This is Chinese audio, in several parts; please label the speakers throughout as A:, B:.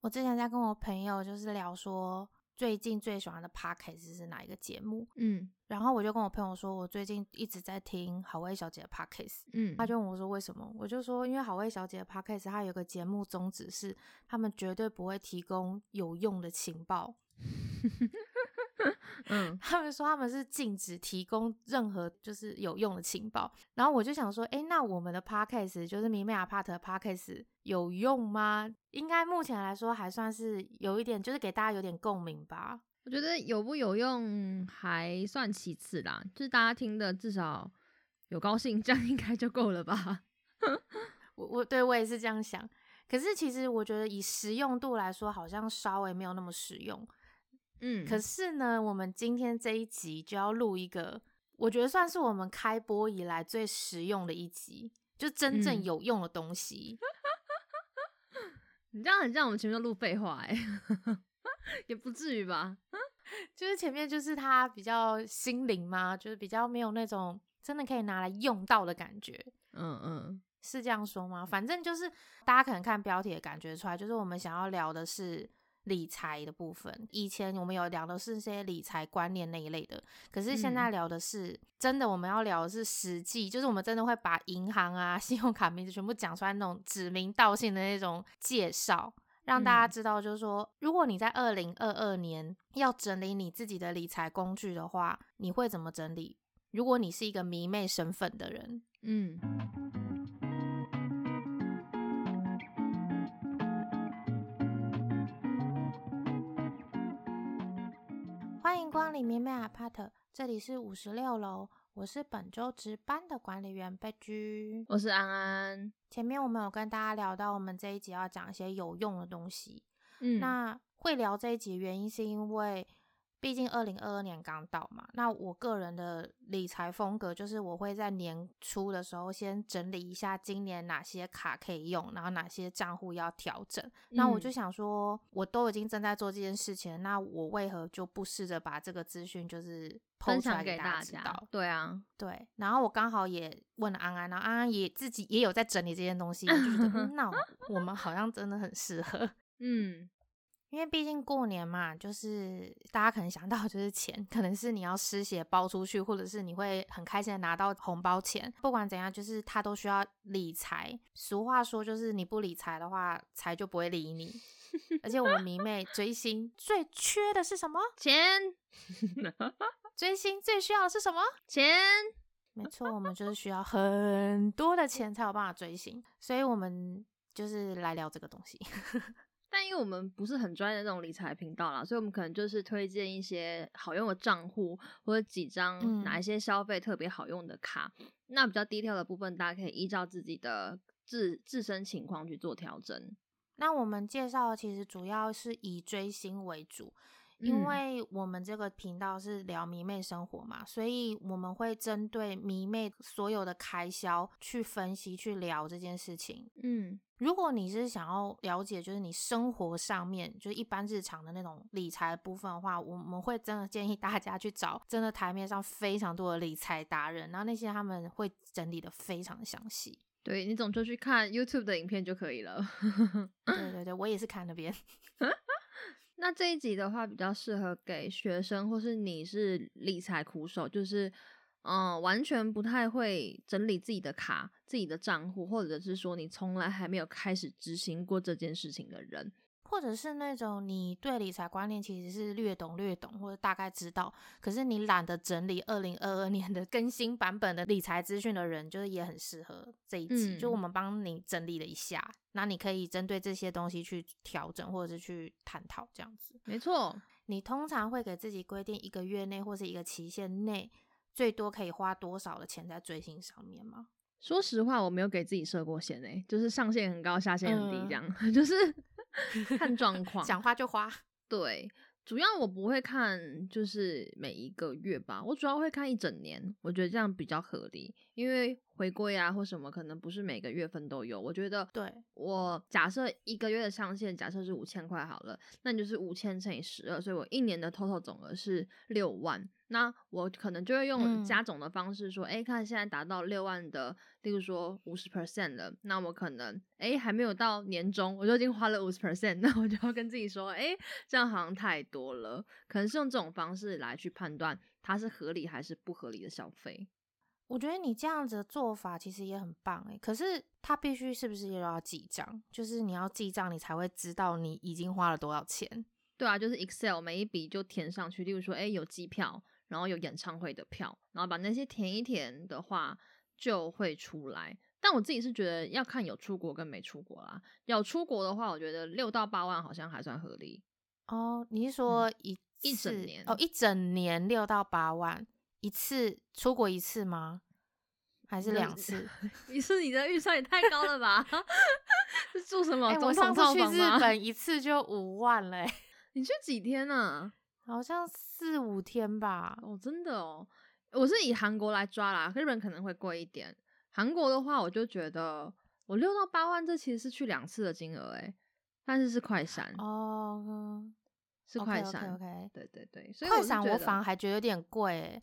A: 我之前在跟我朋友就是聊说，最近最喜欢的 podcast 是哪一个节目？
B: 嗯
A: 然后我就跟我朋友说，我最近一直在听好味小姐的 podcast。
B: 嗯，
A: 他就问我说为什么？我就说，因为好味小姐的 podcast 它有个节目宗旨是，他们绝对不会提供有用的情报。
B: 嗯
A: 他们说他们是禁止提供任何就是有用的情报。然后我就想说，诶，那我们的 podcast 就是米美亚帕特的 podcast 有用吗？应该目前来说还算是有一点，就是给大家有点共鸣吧。
B: 我觉得有不有用还算其次啦，就是大家听的至少有高兴，这样应该就够了吧？
A: 我我对我也是这样想。可是其实我觉得以实用度来说，好像稍微没有那么实用。
B: 嗯，
A: 可是呢，我们今天这一集就要录一个，我觉得算是我们开播以来最实用的一集，就真正
B: 嗯
A: 有用的东西。
B: 你这样很像我们前面都录废话哎、也不至于吧？
A: 就是前面就是它比较心灵嘛，就是比较没有那种真的可以拿来用到的感觉，
B: 嗯嗯
A: 是这样说吗？反正就是大家可能看标题也感觉出来，就是我们想要聊的是理财的部分。以前我们有聊的是这些理财观念那一类的，可是现在聊的是、真的，我们要聊的是实际，就是我们真的会把银行啊、信用卡名字全部讲出来那种指名道姓的那种介绍。让大家
B: 嗯
A: 知道，就是说，如果你在二零二二年要整理你自己的理财工具的话，你会怎么整理？如果你是一个迷妹身份的人，
B: 嗯，
A: 欢迎光临绵绵 Apart，这里是五十六楼，我是本周值班的管理员贝居。
B: 我是安安。
A: 前面我们有跟大家聊到，我们这一集要讲一些有用的东西。
B: 嗯，
A: 那会聊这一集的原因是因为，毕竟二零二二年刚到嘛。那我个人的理财风格就是，我会在年初的时候先整理一下今年哪些卡可以用，然后哪些账户要调整。那我就
B: 嗯
A: 想说，我都已经正在做这件事情，那我为何就不试着把这个资讯就是
B: 分享给
A: 大家知道？。
B: 对啊，
A: 对，然后我刚好也问了安安，然后安安也自己也有在整理这件东西，我就觉得，嗯那我们好像真的很适合。
B: 嗯
A: 因为毕竟过年嘛，就是大家可能想到就是钱，可能是你要失血包出去，或者是你会很开心的拿到红包钱。不管怎样，就是他都需要理财。俗话说，就是你不理财的话，财就不会理你。而且我们迷妹追星最缺的是什么？
B: 钱
A: 追星最需要的是什么？
B: 钱，
A: 没错，我们就是需要很多的钱才有办法追星，所以我们就是来聊这个东西。
B: 但因为我们不是很专业的那种理财频道啦，所以我们可能就是推荐一些好用的账户，或者几张
A: 嗯
B: 哪一些消费特别好用的卡。那比较低调的部分，大家可以依照自己的自自身情况去做调整。
A: 那我们介绍的其实主要是以追星为主，因
B: 嗯
A: 为我们这个频道是聊迷妹生活嘛，所以我们会针对迷妹所有的开销去分析、去聊这件事情。
B: 嗯
A: 如果你是想要了解，就是你生活上面就是一般日常的那种理财部分的话，我们会真的建议大家去找真的台面上非常多的理财达人，然后那些他们会整理的非常详细。
B: 对你总就去看 YouTube 的影片就可以了。
A: 对对对，我也是看那边。
B: 那这一集的话，比较适合给学生，或是你是理财苦手，就是嗯、完全不太会整理自己的卡、自己的账户，或者是说你从来还没有开始执行过这件事情的人。
A: 或者是那种你对理财观念其实是略懂略懂，或者大概知道，可是你懒得整理二零二二年的更新版本的理财资讯的人，就是也很适合这一集。就我
B: 嗯
A: 们帮你整理了一下，那你可以针对这些东西去调整，或者是去探讨这样子。
B: 没错，
A: 你通常会给自己规定一个月内或是一个期限内，最多可以花多少的钱在追星上面吗？
B: 说实话，我没有给自己设过限诶、就是上限很高，下限很低，
A: 嗯
B: 这样、就是看状况。
A: 想花就花。
B: 对，主要我不会看，就是每一个月吧，我主要会看一整年，我觉得这样比较合理。因因为回归啊或什么，可能不是每个月份都有。我觉得，
A: 对
B: 我假设一个月的上限，假设是五千块好了，那你就是五千乘以十二，所以我一年的 total 总额是六万。那我可能就会用加总的方式说，哎，看现在达到六万的，例如说五十 percent 了，那我可能哎还没有到年终，我就已经花了五十 percent，那我就要跟自己说，哎，这样好像太多了，可能是用这种方式来去判断它是合理还是不合理的消费。
A: 我觉得你这样子的做法其实也很棒哎，可是它必须是不是也要记账？就是你要记账，你才会知道你已经花了多少钱。
B: 对啊，就是 Excel 每一笔就填上去，例如说，哎，有机票。然后有演唱会的票，然后把那些填一填的话，就会出来。但我自己是觉得要看有出国跟没出国啦。有出国的话，我觉得六到八万好像还算合理。
A: 哦，你是说一
B: 一整年？
A: 哦，一整年六到八万一次出国一次吗？还是两次？
B: 一次你的预算也太高了吧？是住什么？
A: 我上次去日本一次就五万嘞。
B: 你去几天呢？
A: 好像四五天吧。
B: 哦，真的哦。我是以韩国来抓啦，日本可能会贵一点。韩国的话，我就觉得我六到八万，这其实是去两次的金额诶，但是是快闪
A: 哦，
B: 是快闪。
A: OK，
B: 对对对，所以
A: 快闪我反而还觉得有点贵。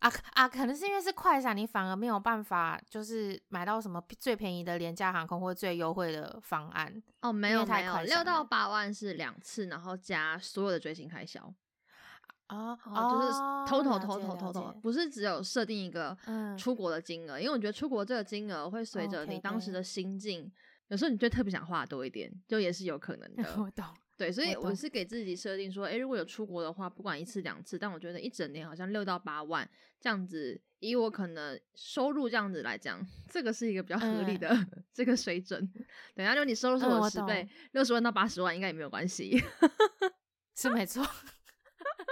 A: 啊啊，可能是因为是快闪，你反而没有办法就是买到什么最便宜的廉价航空或最优惠的方案。
B: 哦，没有没有，六到八万是两次，然后加所有的追星开销。
A: 啊，
B: 就是偷偷偷偷偷偷，不是只有设定一个出国的金额，因为我觉得出国这个金额会随着你当时的心境，有时候你就特别想花多一点，就也是有可能的。
A: 我懂，
B: 对，所以我是给自己设定说，哎，如果有出国的话，不管一次两次，但我觉得一整年好像六到八万这样子，以我可能收入这样子来讲，这个是一个比较合理的 这个水准。等下，就你收入是我十倍，六十万到八十万应该也没有关系，
A: 是没错。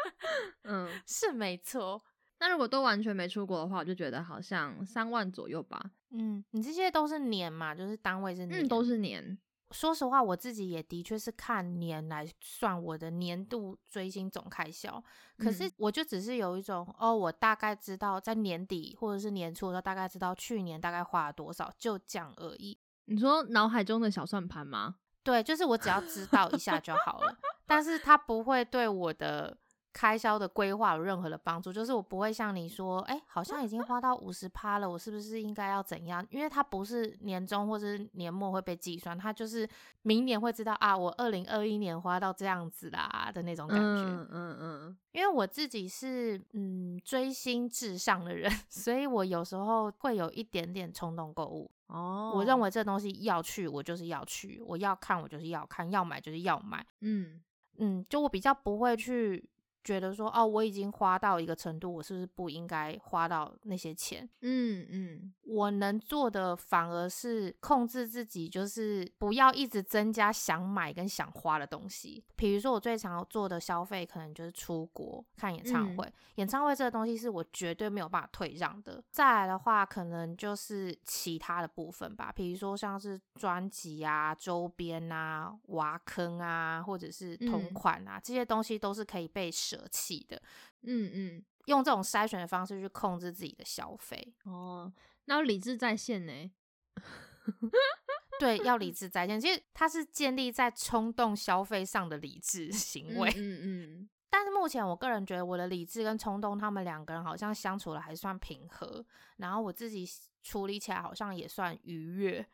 B: 嗯，
A: 是没错。
B: 那如果都完全没出国的话，我就觉得好像三万左右吧。
A: 嗯，你这些都是年嘛，就是单位是年，
B: 都是年。
A: 说实话，我自己也的确是看年来算我的年度追星总开销。可是我就只是有一种，哦，我大概知道在年底或者是年初的时候，大概知道去年大概花了多少，就这样而已。
B: 你说脑海中的小算盘吗？
A: 对，就是我只要知道一下就好了，但是它不会对我的。开销的规划有任何的帮助，就是我不会像你说，哎，好像已经花到五十趴了，我是不是应该要怎样？因为它不是年终或者年末会被计算，它就是明年会知道啊，我二零二一年花到这样子啦的那种感觉。
B: 嗯嗯嗯。
A: 因为我自己是嗯追星至上的人，所以我有时候会有一点点冲动购物。
B: 哦。
A: 我认为这东西要去，我就是要去；我要看，我就是要看；要买就是要买。
B: 嗯
A: 嗯，就我比较不会去。觉得说哦，我已经花到一个程度，我是不是不应该花到那些钱？
B: 嗯嗯，
A: 我能做的反而是控制自己，就是不要一直增加想买跟想花的东西。比如说，我最常做的消费可能就是出国看演唱会。演唱会这个东西是我绝对没有办法退让的。再来的话，可能就是其他的部分吧，比如说像是专辑啊、周边啊、挖坑啊，或者是同款啊，这些东西都是可以被舍。舍弃的，
B: 嗯嗯，
A: 用这种筛选的方式去控制自己的消费
B: 哦。那理智在线呢？
A: 对，要理智在线。其实它是建立在冲动消费上的理智行为。
B: 嗯嗯。
A: 但是目前我个人觉得我的理智跟冲动，他们两个人好像相处的还算平和。然后我自己处理起来好像也算愉悦，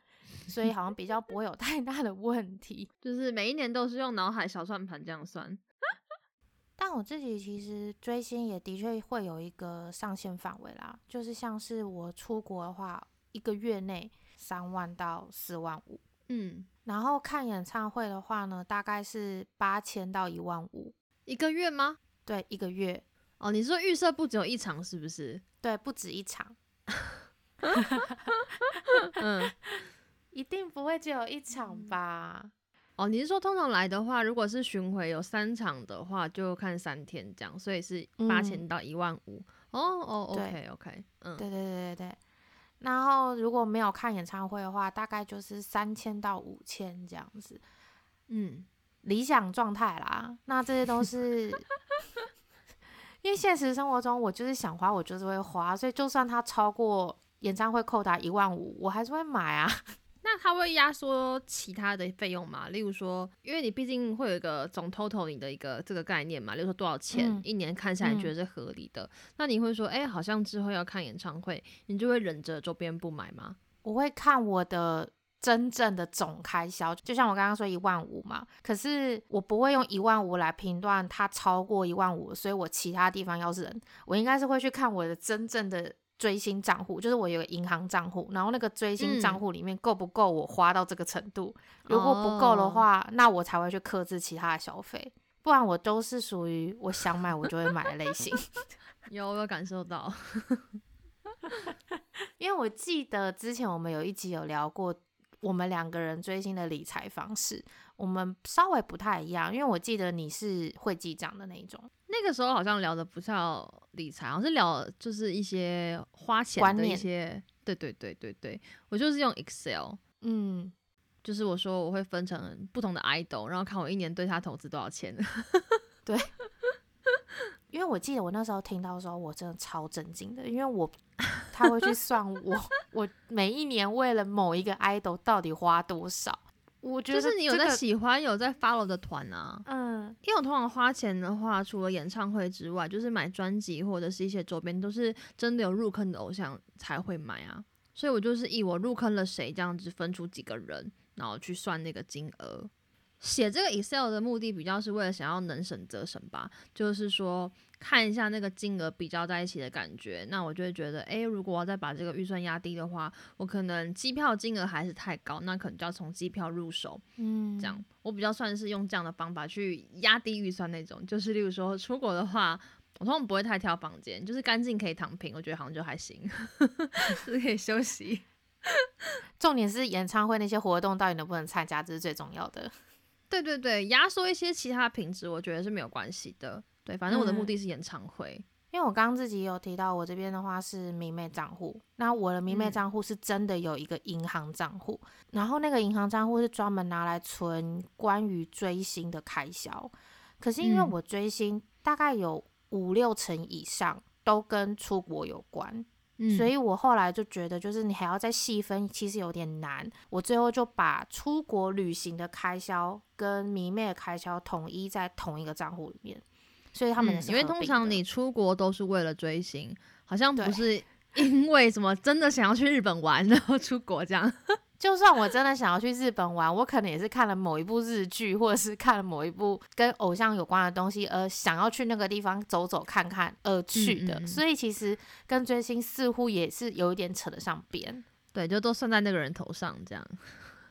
A: 所以好像比较不会有太大的问题。
B: 就是每一年都是用脑海小算盘这样算。
A: 但我自己其实追星也的确会有一个上限范围啦，就是像是我出国的话，一个月内三万到四万五，
B: 嗯，
A: 然后看演唱会的话呢，大概是八千到一万五
B: 一个月吗？
A: 对，一个月。
B: 哦，你说预设不只有一场是不是？
A: 对，不止一场。
B: 嗯，
A: 一定不会只有一场吧？
B: 哦，你是说通常来的话，如果是巡回有三场的话，就看三天这样，所以是八千到一万五。哦哦，OK OK，
A: 嗯，对对对对对。然后如果没有看演唱会的话，大概就是三千到五千这样子。
B: 嗯，
A: 理想状态啦。那这些都是 因为现实生活中我就是想花，我就是会花，所以就算它超过。演唱会扣打一万五，我还是会买啊。
B: 那他会压缩其他的费用吗？例如说，因为你毕竟会有一个总 total 你的一个这个概念嘛，例如说多少钱一年看下来觉得是合理的，那你会说，哎，好像之后要看演唱会，你就会忍着周边不买吗？
A: 我会看我的真正的总开销，就像我刚刚说一万五嘛，可是我不会用一万五来评断它超过一万五，所以我其他地方要忍，我应该是会去看我的真正的。追星账户就是我有个银行账户，然后那个追星账户里面够不够我花到这个程度？如果不够的话，那我才会去克制其他的消费，不然我都是属于我想买我就会买的类型。
B: 有有感受到，
A: 因为我记得之前我们有一集有聊过我们两个人追星的理财方式，我们稍微不太一样，因为我记得你是会记账的那一种。
B: 那个时候好像聊的不叫理财，好像是聊就是一些花钱的一些，对对对对对，我就是用 Excel，
A: 嗯，
B: 就是我说我会分成不同的 idol，然后看我一年对他投资多少钱，
A: 对，因为我记得我那时候听到的时候，我真的超震惊的，因为我他会去算我 我每一年为了某一个 idol 到底花多少。我觉得
B: 就是你有在喜欢有在 follow 的团啊，
A: 嗯，
B: 因为我通常花钱的话，除了演唱会之外，就是买专辑或者是一些周边，都是真的有入坑的偶像才会买啊。所以我就是以我入坑了谁这样子分出几个人，然后去算那个金额。写这个 Excel 的目的比较是为了想要能省则省吧，就是说。看一下那个金额比较在一起的感觉，那我就会觉得，哎，如果我要再把这个预算压低的话，我可能机票金额还是太高，那可能就要从机票入手，
A: 嗯，
B: 这样我比较算是用这样的方法去压低预算那种。就是例如说出国的话，我通常不会太挑房间，就是干净可以躺平，我觉得好像就还行，是可以休息。
A: 重点是演唱会那些活动到底能不能参加，这是最重要的。
B: 对对对，压缩一些其他品质，我觉得是没有关系的。对，反正我的目的是演唱会，
A: 因为我刚刚自己有提到，我这边的话是迷妹账户，那我的迷妹账户是真的有一个银行账户，然后那个银行账户是专门拿来存关于追星的开销，可是因为我追星大概有五六成以上都跟出国有关，所以我后来就觉得，就是你还要再细分，其实有点难，我最后就把出国旅行的开销跟迷妹的开销统一在同一个账户里面。所以他们
B: 因为通常你出国都是为了追星，好像不是因为什么真的想要去日本玩然后出国这样。
A: 就算我真的想要去日本玩，我可能也是看了某一部日剧，或者是看了某一部跟偶像有关的东西，而想要去那个地方走走看看而去的。所以其实跟追星似乎也是有一点扯得上边。
B: 对，就都算在那个人头上这样。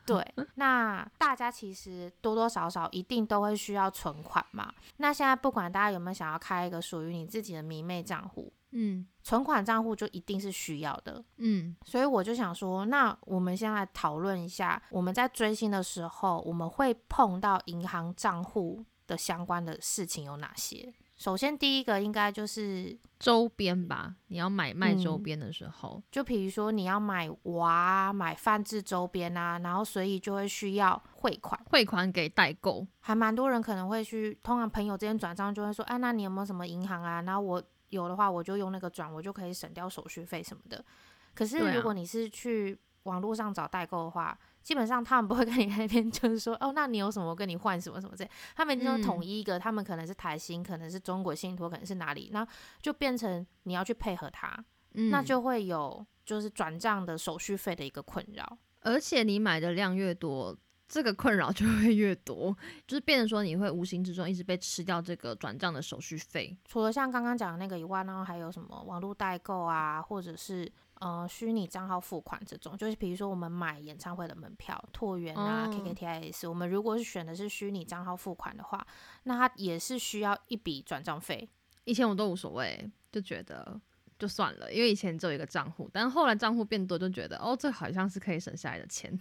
A: 对，那大家其实多多少少一定都会需要存款嘛。那现在不管大家有没有想要开一个属于你自己的迷妹账户，
B: 嗯，
A: 存款账户就一定是需要的，
B: 嗯。
A: 所以我就想说，那我们先来讨论一下，我们在追星的时候，我们会碰到银行账户的相关的事情有哪些？首先，第一个应该就是
B: 周边吧。你要买卖周边的时候，
A: 就比如说你要买娃、买泛制周边啊，然后所以就会需要汇款，
B: 汇款给代购。
A: 还蛮多人可能会去，通常朋友之间转账就会说，哎，那你有没有什么银行啊？然后我有的话，我就用那个转，我就可以省掉手续费什么的。可是如果你是去网络上找代购的话，基本上他们不会跟你 那边就是说哦，那你有什么跟你换什么什么这，他们就统一一个，他们可能是台新，可能是中国信托，可能是哪里，那就变成你要去配合他，那就会有就是转账的手续费的一个困扰，
B: 而且你买的量越多，这个困扰就会越多，就是变成说你会无形之中一直被吃掉这个转账的手续费。
A: 除了像刚刚讲的那个以外，然后还有什么网络代购啊，或者是。呃，虚拟账号付款这种，就是比如说我们买演唱会的门票、拓元啊、KKTIS，我们如果是选的是虚拟账号付款的话，那它也是需要一笔转账费。
B: 以前我都无所谓，就觉得就算了，因为以前只有一个账户，但后来账户变多，就觉得哦，这好像是可以省下来的钱。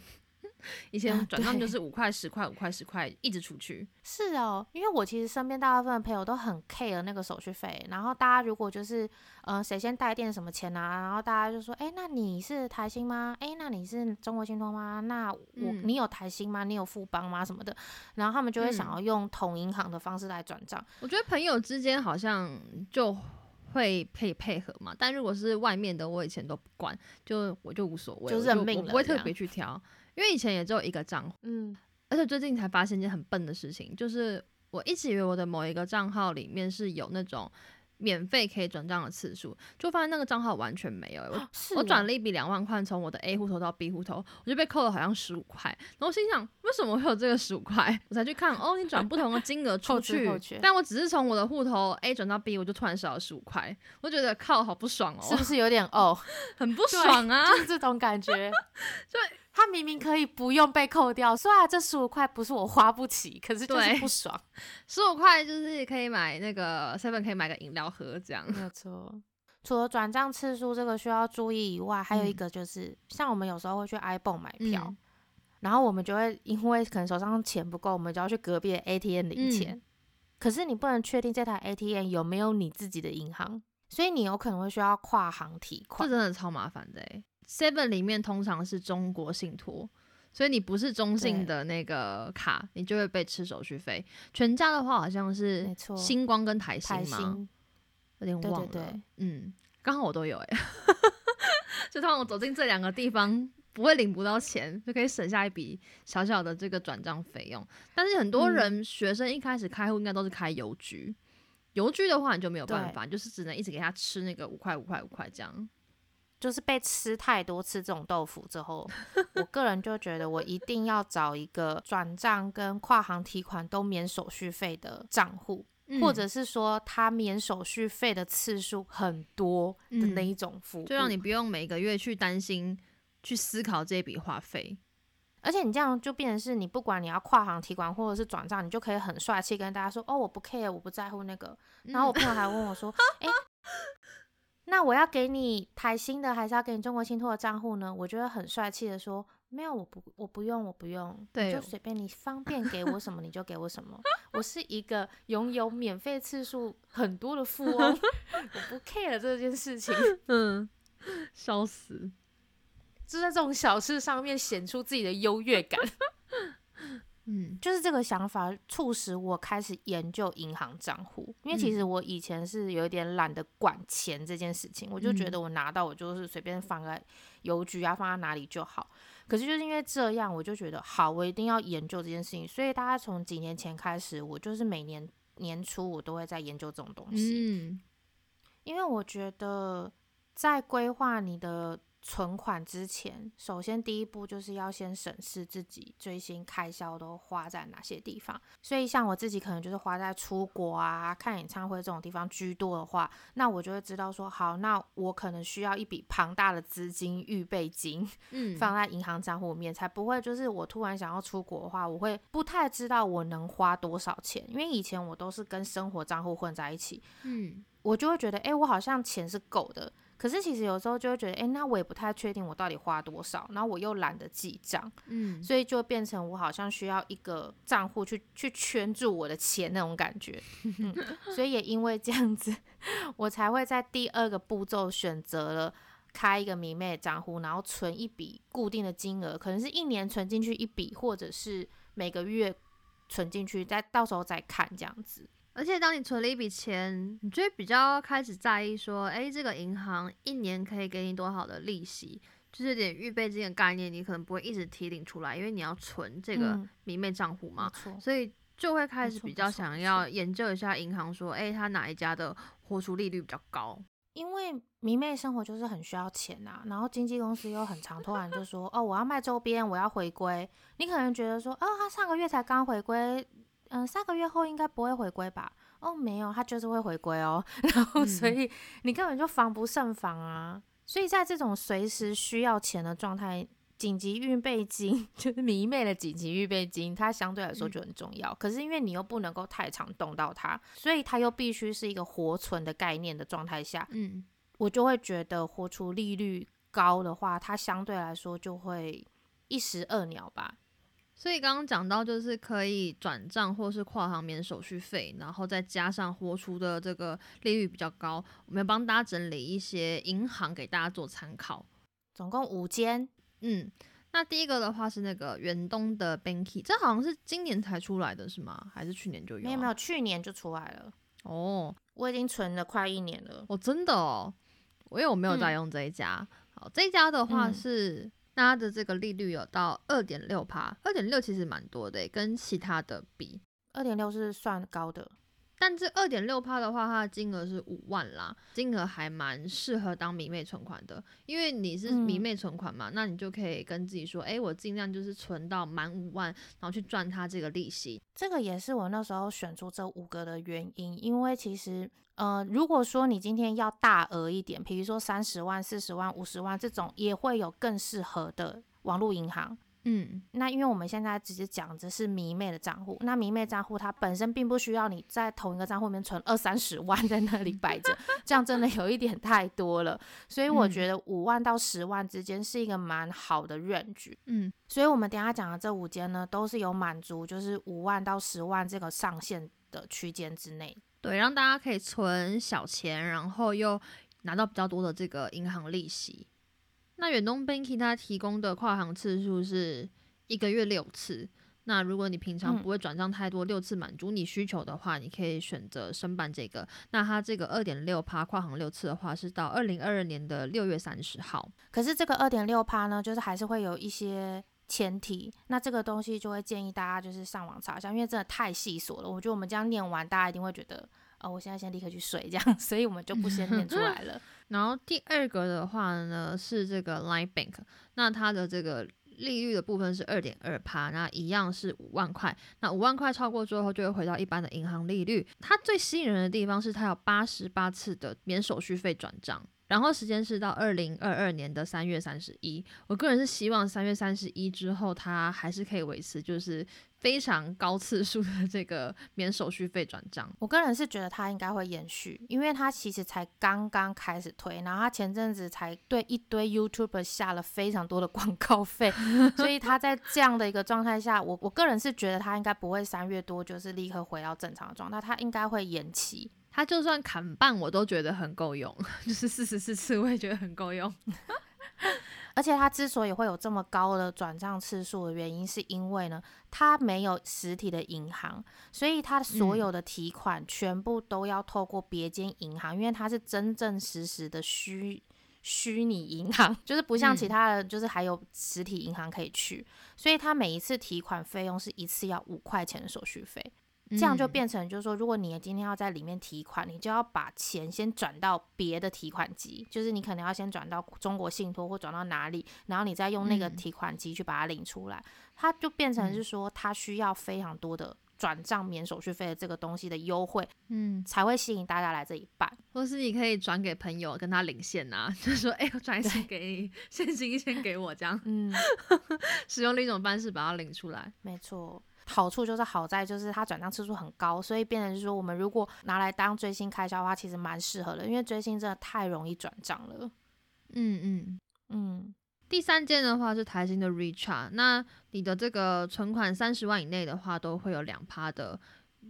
B: 以前转账就是五块十块五块十块一直出去，
A: 是哦，因为我其实身边大部分的朋友都很 care 那个手续费，然后大家如果就是呃谁先带电什么钱啊，然后大家就说，哎，那你是台新吗？哎，那你是中国信托吗？那我你有台新吗？你有富邦吗？什么的，然后他们就会想要用同银行的方式来转账。
B: 我觉得朋友之间好像就会配配合嘛。但如果是外面的，我以前都不管，就我就无所谓，
A: 就认命
B: 我不会特别去挑，因为以前也只有一个账户，
A: 嗯，
B: 而且最近才发现一件很笨的事情，就是我一直以为我的某一个账号里面是有那种免费可以转账的次数，就发现那个账号完全没有、欸我我转了一笔两万块，从我的 A 户头到 B 户头，我就被扣了好像十五块。然后我心想，为什么会有这个十五块？我才去看，哦，你转不同的金额出去但我只是从我的户头 A 转到 B，我就突然少了十五块，我觉得靠，好不爽哦，
A: 是不是有点哦？
B: 很不爽啊！
A: 就是这种感觉。对，他明明可以不用被扣掉，虽然这十五块不是我花不起，可是就是不爽。
B: 十五块就是可以买那个 seven 可以买个饮料喝这样。
A: 没有错。除了转账次数这个需要注意以外，还有一
B: 嗯
A: 个就是，像我们有时候会去 iPhone 买票，
B: 嗯
A: 然后我们就会因为可能手上钱不够，我们就要去隔壁的 ATM 领钱。
B: 嗯
A: 可是你不能确定这台 ATM 有没有你自己的银行，所以你有可能会需要跨行提款这。
B: 真的超麻烦的欸 Seven 里面通常是中国信托，所以你不是中信的那个卡，你就会被吃手续费。全家的话好像是星光跟台新吗？有点忘了。嗯，刚好我都有哎、就通常我走进这两个地方。不会领不到钱，就可以省下一笔小小的这个转账费用。但是很多
A: 嗯
B: 人、学生一开始开户应该都是开邮局，邮局的话你就没有办法，就是只能一直给他吃那个五块五块五块这样。
A: 就是被吃太多次这种豆腐之后，我个人就觉得我一定要找一个转账跟跨行提款都免手续费的账户，或
B: 嗯
A: 者是说他免手续费的次数很多的那
B: 嗯
A: 一种服务，
B: 就让你不用每个月去担心、去思考这笔话费。
A: 而且你这样就变成是你不管你要跨行提款或者是转账，你就可以很帅气跟大家说哦，我不 care，我不在乎那个。然后我
B: 嗯
A: 朋友还问我说，诶，那我要给你台新的还是要给你中国信托的账户呢？我觉得很帅气的说，没有，我不，我不用，我不用，你
B: 对
A: 就随便你方便给我什么你就给我什么。我是一个拥有免费次数很多的富翁，我不 care 这件事情。
B: 嗯，笑死。
A: 就在这种小事上面显出自己的优越感。
B: 嗯。
A: 就是这个想法促使我开始研究银行账户，因为其
B: 嗯。
A: 实我以前是有一点懒得管钱这件事情，我就觉
B: 嗯。
A: 得我拿到我就是随便放在邮局啊，放在哪里就好。可是就是因为这样，我就觉得好，我一定要研究这件事情。所以大家从几年前开始，我就是每年年初我都会在研究这种东西，
B: 嗯。
A: 因为我觉得在规划你的存款之前，首先第一步就是要先审视自己最新开销都花在哪些地方。所以像我自己可能就是花在出国啊、看演唱会这种地方居多的话，那我就会知道说，好，那我可能需要一笔庞大的资金预备金
B: 嗯，
A: 放在银行账户里面，才不会就是我突然想要出国的话，我会不太知道我能花多少钱，因为以前我都是跟生活账户混在一起。
B: 嗯
A: 我就会觉得，哎、我好像钱是够的。可是其实有时候就会觉得，哎、那我也不太确定我到底花多少，然后我又懒得记账，
B: 嗯
A: 所以就变成我好像需要一个账户去去圈住我的钱那种感觉。嗯，所以也因为这样子，我才会在第二个步骤选择了开一个迷妹账户，然后存一笔固定的金额，可能是一年存进去一笔，或者是每个月存进去，再到时候再看这样子。
B: 而且当你存了一笔钱，你就会比较开始在意说，哎、这个银行一年可以给你多少的利息，就是有点预备金的概念，你可能不会一直提领出来，因为你要存这个
A: 嗯
B: 迷妹账户嘛，所以就会开始比较想要研究一下银行，说，哎、它哪一家的活出利率比较高？
A: 因为迷妹生活就是很需要钱啊，然后经纪公司又很常突然就说，哦，我要卖周边，我要回归。你可能觉得说，哦，他上个月才刚回归，嗯、三个月后应该不会回归吧？哦，没有，他就是会回归哦。然后所
B: 嗯
A: 以你根本就防不胜防啊。所以在这种随时需要钱的状态，紧急预备金 就是迷妹的紧急预备金，它相对来说
B: 嗯
A: 就很重要。可是因为你又不能够太常动到它，所以它又必须是一个活存的概念的状态下，
B: 嗯
A: 我就会觉得活出利率高的话，它相对来说就会一石二鸟吧。
B: 所以刚刚讲到，就是可以转账或是跨行免手续费，然后再加上活出的这个利率比较高，我们要帮大家整理一些银行给大家做参考。
A: 总共五间，
B: 嗯，那第一个的话是那个远东的 Banky，这好像是今年才出来的是吗？还是去年就有、啊
A: 没有没有，，去年就出来了。
B: 哦，
A: 我已经存了快一年了。
B: 哦真的哦，因为我没有在
A: 嗯
B: 用这一家。好，这一家的话
A: 嗯
B: 是。那它的这个利率有到二点六趴，二点六其实蛮多的，跟其他的比。
A: 二点六是算高的，
B: 但这二点六趴的话，它的金额是五万啦，金额还蛮适合当迷妹存款的，因为你是迷
A: 嗯
B: 妹存款嘛，那你就可以跟自己说，哎、我尽量就是存到满五万，然后去赚它这个利息。
A: 这个也是我那时候选出这五个的原因。因为其实，呃，如果说你今天要大额一点，比如说三十万、四十万、五十万这种，也会有更适合的网络银行。
B: 嗯，
A: 那因为我们现在只是讲的是迷妹的账户，那迷妹账户它本身并不需要你在同一个账户里面存二三十万在那里摆着，这样真的有一点太多了。所以我
B: 嗯
A: 觉得五万到十万之间是一个蛮好的 range。
B: 嗯，
A: 所以我们等下讲的这五间呢，都是有满足就是五万到十万这个上限的区间之内。
B: 对，让大家可以存小钱，然后又拿到比较多的这个银行利息。那远东 Banky 它提供的跨行次数是一个月六次。那如果你平常
A: 嗯
B: 不会转账太多，六次满足你需求的话，你可以选择申办这个。那它这个二点六趴跨行六次的话，是到二零二二年的六月三十号。
A: 可是这个二点六趴呢，就是还是会有一些前提，那这个东西就会建议大家就是上网查一下，因为真的太细琐了。我觉得我们这样念完，大家一定会觉得，哦，我现在先立刻去睡这样，所以我们就不先念出来了。
B: 然后第二个的话呢是这个 Line Bank，那它的这个利率的部分是二点二趴，那一样是五万块。那五万块超过之后就会回到一般的银行利率。它最吸引人的地方是它有八十八次的免手续费转账。然后时间是到二零二二年的三月三十一，我个人是希望三月三十一之后，它还是可以维持就是非常高次数的这个免手续费转账。
A: 我个人是觉得它应该会延续，因为它其实才刚刚开始推，然后它前阵子才对一堆 YouTuber 下了非常多的广告费，所以它在这样的一个状态下，我我个人是觉得它应该不会三月多就是立刻回到正常的状态，它应该会延期。
B: 它就算砍半，我都觉得很够用，就是四十四次，我也觉得很够用。
A: 而且它之所以会有这么高的转账次数的原因，是因为呢，它没有实体的银行，所以它所有的提款全部都要透过别间银行，因为它是真正实实的虚虚拟银行，就是不像其
B: 嗯
A: 他的，就是还有实体银行可以去，所以它每一次提款费用是一次要五块钱的手续费。这样就
B: 嗯。
A: 变成就是说，如果你今天要在里面提款，你就要把钱先转到别的提款机，就是你可能要先转到中国信托或转到哪里，然后你再用那个
B: 嗯。
A: 提款机去把它领出来，它就变成是
B: 嗯。
A: 说，它需要非常多的转账免手续费的这个东西的优惠，
B: 嗯，
A: 才会吸引大家来这一办。
B: 或是你可以转给朋友，跟他领现呐、就是说，哎、我转一千给你，现金一千给我，这样
A: 嗯，
B: 使用另一种方式把它领出来。
A: 没错。好处就是好在就是它转账次数很高，所以变成是说我们如果拿来当追星开销的话，其实蛮适合的，因为追星真的太容易转账了。
B: 嗯嗯。
A: 嗯，
B: 第三间的话是台新的 Recharge，那你的这个存款三十万以内的话，都会有两趴的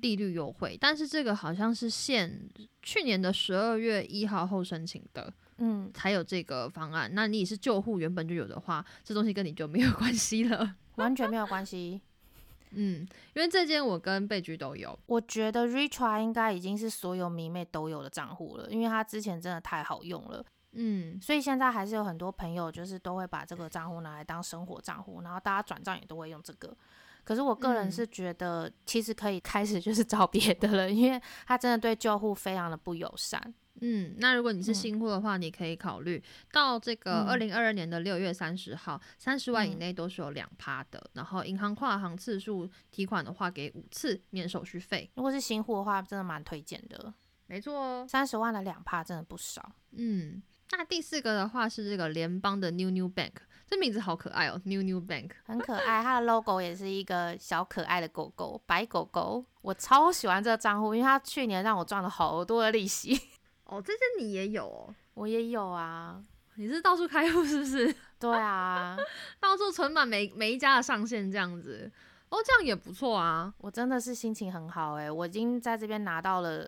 B: 利率优惠，但是这个好像是限去年的十二月一号后申请的，
A: 嗯，
B: 才有这个方案。那你是旧户原本就有的话，这东西跟你就没有关系了。
A: 完全没有关系。
B: 嗯，因为这间我跟贝居都有。
A: 我觉得 Retry 应该已经是所有迷妹都有的账户了，因为它之前真的太好用了，
B: 嗯
A: 所以现在还是有很多朋友就是都会把这个账户拿来当生活账户，然后大家转账也都会用这个。可是我个人
B: 嗯
A: 是觉得，其实可以开始就是找别的了，因为它真的对旧户非常的不友善。
B: 嗯，那如果你是
A: 嗯
B: 新户的话，你可以考虑到这个
A: 嗯
B: 二零二二年的六月三十号，三十万以
A: 嗯
B: 内都是有两趴的。然后银行跨行次数提款的话，给五次免手续费。
A: 如果是新户的话，真的蛮推荐的。
B: 没错哦。
A: 三十万的两趴真的不少。
B: 嗯，那第四个的话是这个联邦的 New New Bank，这名字好可爱哦，New New Bank。
A: 很可爱，它的 logo 也是一个小可爱的狗狗，白狗狗。我超喜欢这个账户，因为它去年让我赚了好多的利息。
B: 哦，这些你也有哦，
A: 我也有啊，
B: 你是到处开户是不是？
A: 对啊，
B: 到处存满每每一家的上限这样子。哦，这样也不错啊。
A: 我真的是心情很好诶、我已经在这边拿到了，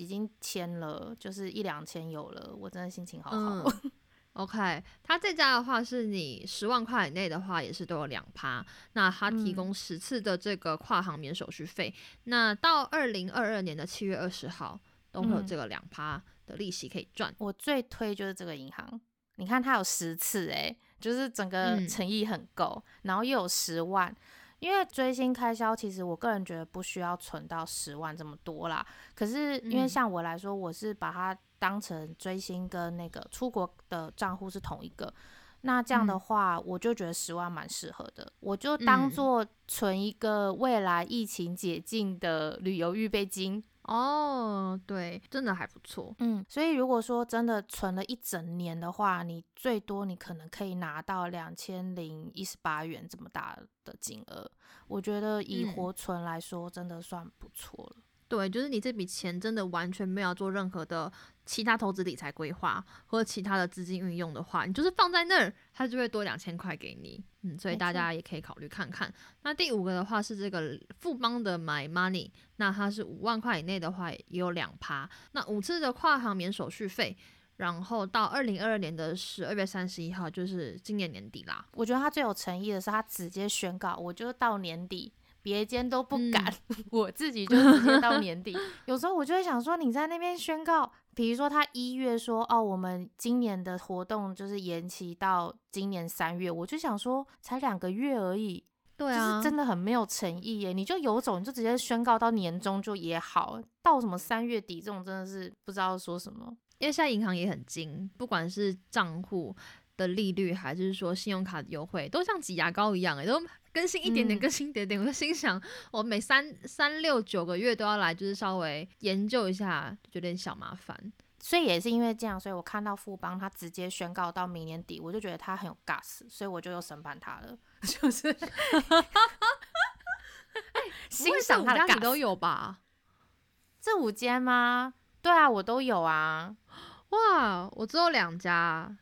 A: 已经签了，就是一两千有了，我真的心情好好。
B: 嗯 OK，他这家的话是你十万块以内的话，也是都有两趴。那他提供十次的这个跨行免手续费，那到二零二二年的七月二十号都会有这个两趴的利息可以赚。
A: 我最推就是这个银行，你看它有十次，诶，就是整个诚意很够，然后又有十万。因为追星开销，其实我个人觉得不需要存到十万这么多啦。可是因为像我来说，我是把它当成追星跟那个出国的账户是同一个，那这样的话，我就觉得十万蛮适合的。我就当做存一个未来疫情解禁的旅游预备金。
B: 哦，对，真的还不错。
A: 嗯，所以如果说真的存了一整年的话，你最多你可能可以拿到两千零一十八元这么大的金额，我觉得以活存来说，真的算不错了。
B: 对，就是你这笔钱真的完全没有做任何的其他投资理财规划或者其他的资金运用的话，你就是放在那儿，它就会多两千块给你。嗯，所以大家也可以考虑看看。那第五个的话是这个富邦的 My Money，那它是五万块以内的话也有两趴，那五次的跨行免手续费，然后到二零二二年的十二月三十一号，就是今年年底啦。
A: 我觉得他最有诚意的是他直接宣告，我就到年底。别间都不敢，我自己就直接到年底。有时候我就会想说，你在那边宣告，比如说他一月说，哦，我们今年的活动就是延期到今年三月，我就想说，才两个月而已，
B: 对
A: 啊，就是真的很没有诚意耶。你就有种，你就直接宣告到年终就也好，到什么三月底这种真的是不知道说什么。
B: 因为现在银行也很精，不管是账户。的利率还是说信用卡的优惠，都像挤牙膏一样，哎，都更新一点点，更新一点点。我就心想，我每三三六九个月都要来，就是稍微研究一下，有点小麻烦。
A: 所以也是因为这样，所以我看到富邦他直接宣告到明年底，我就觉得他很有 gas，所以我就又审判他了，就是，欣赏他的 gas
B: 都有吧？
A: 这五间吗？对啊，我都有啊。
B: 哇，我只有两家。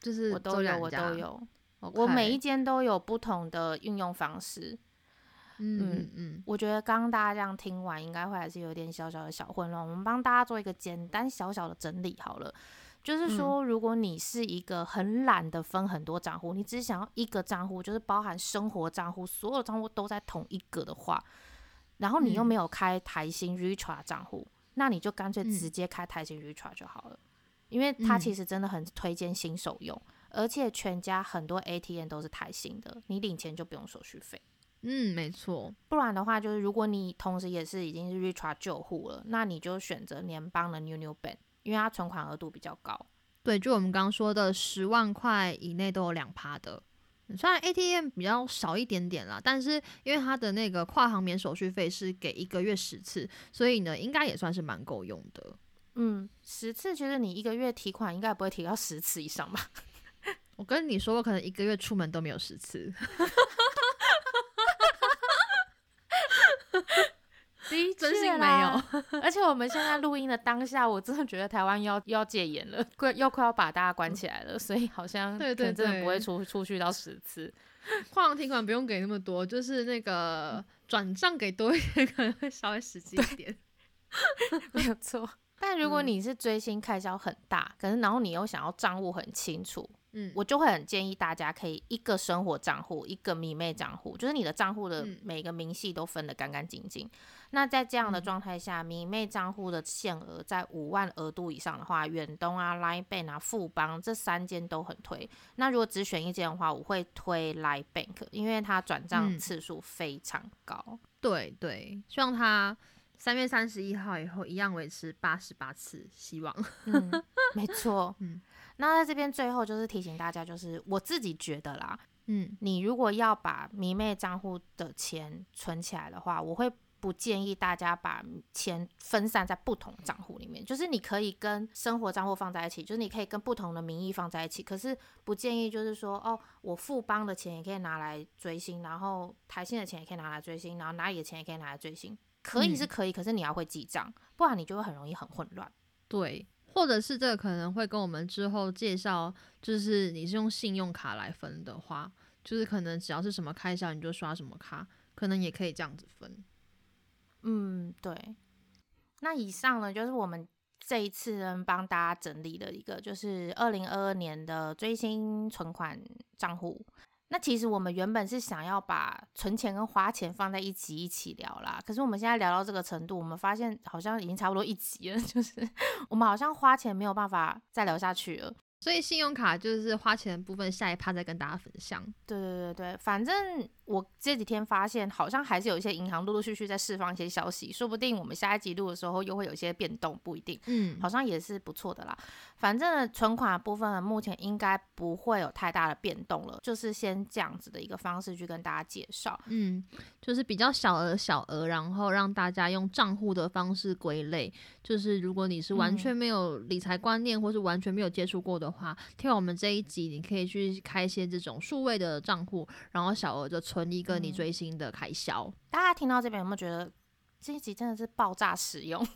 B: 就是
A: 我都有，我都有，我每一间都有不同的运用方式。嗯嗯，我觉得刚刚大家这样听完，应该会还是有点小小的小混乱。我们帮大家做一个简单小小的整理好了。就是说，如果你是一个很懒的分很多账户，你只想要一个账户，就是包含生活账户，所有账户都在同一个的话，然后你又没有开台新 Richard 账户，那你就干脆直接开台新 Richard 就好了。因为它其实真的很推荐新手用，而且全家很多 ATM 都是台新的，你领钱就不用手续费。
B: 嗯，没错。
A: 不然的话，就是如果你同时也是已经是 Richard 旧户了，那你就选择联邦的 New New Bank，因为它存款额度比较高。
B: 对，就我们刚刚说的十万块以内都有两趴的，虽然 ATM 比较少一点点啦，但是因为它的那个跨行免手续费是给一个月十次，所以呢，应该也算是蛮够用的。
A: 嗯，十次其实你一个月提款应该不会提到十次以上吧？
B: 我跟你说，我可能一个月出门都没有十次。
A: 真心没有。而且我们现在录音的当下，我真的觉得台湾要要戒严了，快要快要把大家关起来了，所以好像对对真的不会出出去到十次。
B: 跨行提款不用给那么多，就是那个转账给多一点，可能会稍微实际一点。
A: 没有错。但如果你是追星开销很大，可是然后你又想要账务很清楚，嗯，我就会很建议大家可以一个生活账户，一个迷妹账户，就是你的账户的每个明细都分得干干净净。那在这样的状态下，迷妹账户的限额在五万额度以上的话，远东啊、Line Bank 啊、富邦这三间都很推。那如果只选一间的话，我会推 Line Bank，因为它转账次数非常高。
B: 对对，希望它。三月三十一号以后一样维持八十八次，希望。
A: 嗯，没错。嗯，那在这边最后就是提醒大家，就是我自己觉得啦，嗯，你如果要把迷妹账户的钱存起来的话，我会不建议大家把钱分散在不同账户里面。就是你可以跟生活账户放在一起，就是你可以跟不同的名义放在一起，可是不建议就是说，哦，我富邦的钱也可以拿来追星，然后台新的钱也可以拿来追星，然后哪里的钱也可以拿来追星。可以是可以，可是你要会记账，不然你就会很容易很混乱。
B: 对，或者是这个可能会跟我们之后介绍，就是你是用信用卡来分的话，就是可能只要是什么开销你就刷什么卡，可能也可以这样子分。
A: 嗯，对。那以上呢，就是我们这一次呢，帮大家整理的一个，就是二零二二年的追星存款账户。那其实我们原本是想要把存钱跟花钱放在一起一起聊啦，可是我们现在聊到这个程度，我们发现好像已经差不多一集了，就是我们好像花钱没有办法再聊下去了。
B: 所以信用卡就是花钱的部分，下一趴再跟大家分享。
A: 对对对对，反正我这几天发现，好像还是有一些银行陆陆续续在释放一些消息，说不定我们下一集录的时候又会有一些变动，不一定。嗯，好像也是不错的啦。反正存款部分目前应该不会有太大的变动了，就是先这样子的一个方式去跟大家介绍。
B: 嗯，就是比较小额小额，然后让大家用账户的方式归类。就是如果你是完全没有理财观念，或是完全没有接触过的。话，听完我们这一集，你可以去开一些这种数位的账户，然后小额的存一个你追星的开销。
A: 大家听到这边有没有觉得这一集真的是爆炸实用？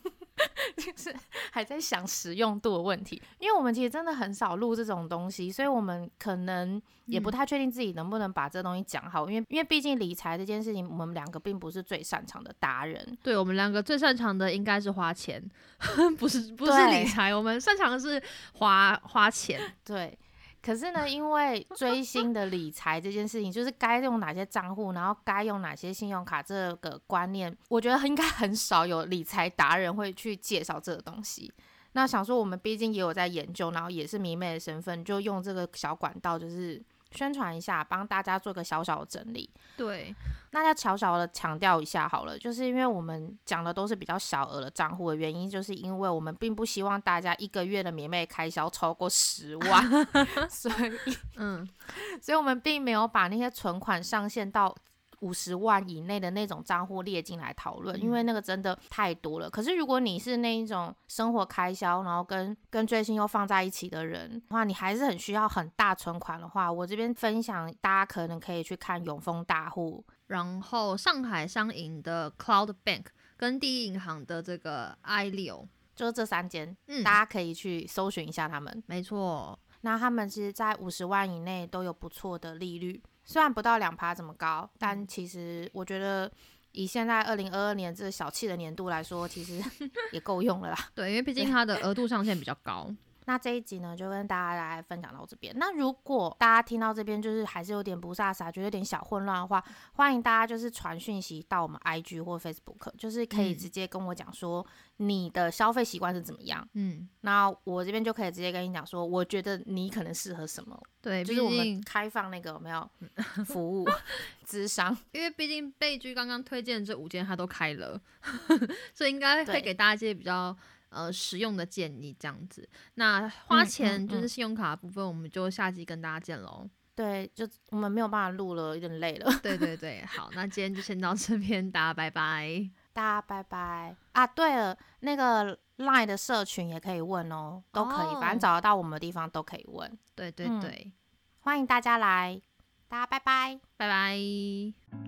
A: 就是还在想实用度的问题，因为我们其实真的很少录这种东西，所以我们可能也不太确定自己能不能把这东西讲好。因为因为毕竟理财这件事情，我们两个并不是最擅长的达人。
B: 对我们两个最擅长的应该是花钱，不是不是理财，我们擅长的是花花钱。
A: 对。可是呢，因为追星的理财这件事情，就是该用哪些账户，然后该用哪些信用卡这个观念，我觉得应该很少有理财达人会去介绍这个东西。那想说，我们毕竟也有在研究，然后也是迷妹的身份，就用这个小管道，就是。宣传一下，帮大家做个小小的整理。
B: 对，
A: 那要小小的强调一下好了，就是因为我们讲的都是比较小额的账户的原因，就是因为我们并不希望大家一个月的免费开销超过十万，所以，嗯，所以我们并没有把那些存款上限到。五十万以内的那种账户列进来讨论，因为那个真的太多了。可是如果你是那一种生活开销，然后跟跟追星又放在一起的人话，你还是很需要很大存款的话，我这边分享大家可能可以去看永丰大户，
B: 然后上海商银的 Cloud Bank 跟第一银行的这个 i 六，
A: 就是这三间，嗯，大家可以去搜寻一下他们。
B: 没错，
A: 那他们其实在五十万以内都有不错的利率。虽然不到两趴这么高，但其实我觉得以现在二零二二年这小气的年度来说，其实 也够用了啦。
B: 对，因为毕竟它的额度上限比较高。
A: 那这一集呢，就跟大家来分享到这边。那如果大家听到这边就是还是有点不飒飒，觉得有点小混乱的话，欢迎大家就是传讯息到我们 IG 或 Facebook，就是可以直接跟我讲说你的消费习惯是怎么样。嗯，那我这边就可以直接跟你讲说，我觉得你可能适合什么。
B: 对，
A: 就是我们开放那个有没有服务 智商，
B: 因为毕竟贝居刚刚推荐这五间他都开了，所以应该会给大家一些比较。呃，实用的建议这样子，那花钱就是信用卡部分，我们就下集跟大家见喽。
A: 对，就我们没有办法录了，有点累了。
B: 对 对对，好，那今天就先到这边，大家拜拜，
A: 大家拜拜啊！对了，那个 Line 的社群也可以问哦，都可以，反正找得到我们的地方都可以问。
B: 对对对，
A: 欢迎大家来。大家拜拜，
B: 拜拜。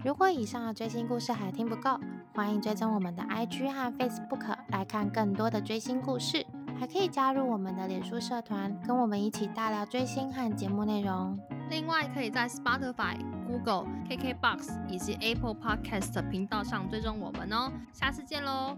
A: 如果以上的追星故事还听不够，欢迎追踪我们的 IG 和 Facebook 来看更多的追星故事，还可以加入我们的脸书社团，跟我们一起大聊追星和节目内容。
B: 另外，可以在 Spotify、Google、KKBox 以及 Apple Podcast 频道上追踪我们哦。下次见喽！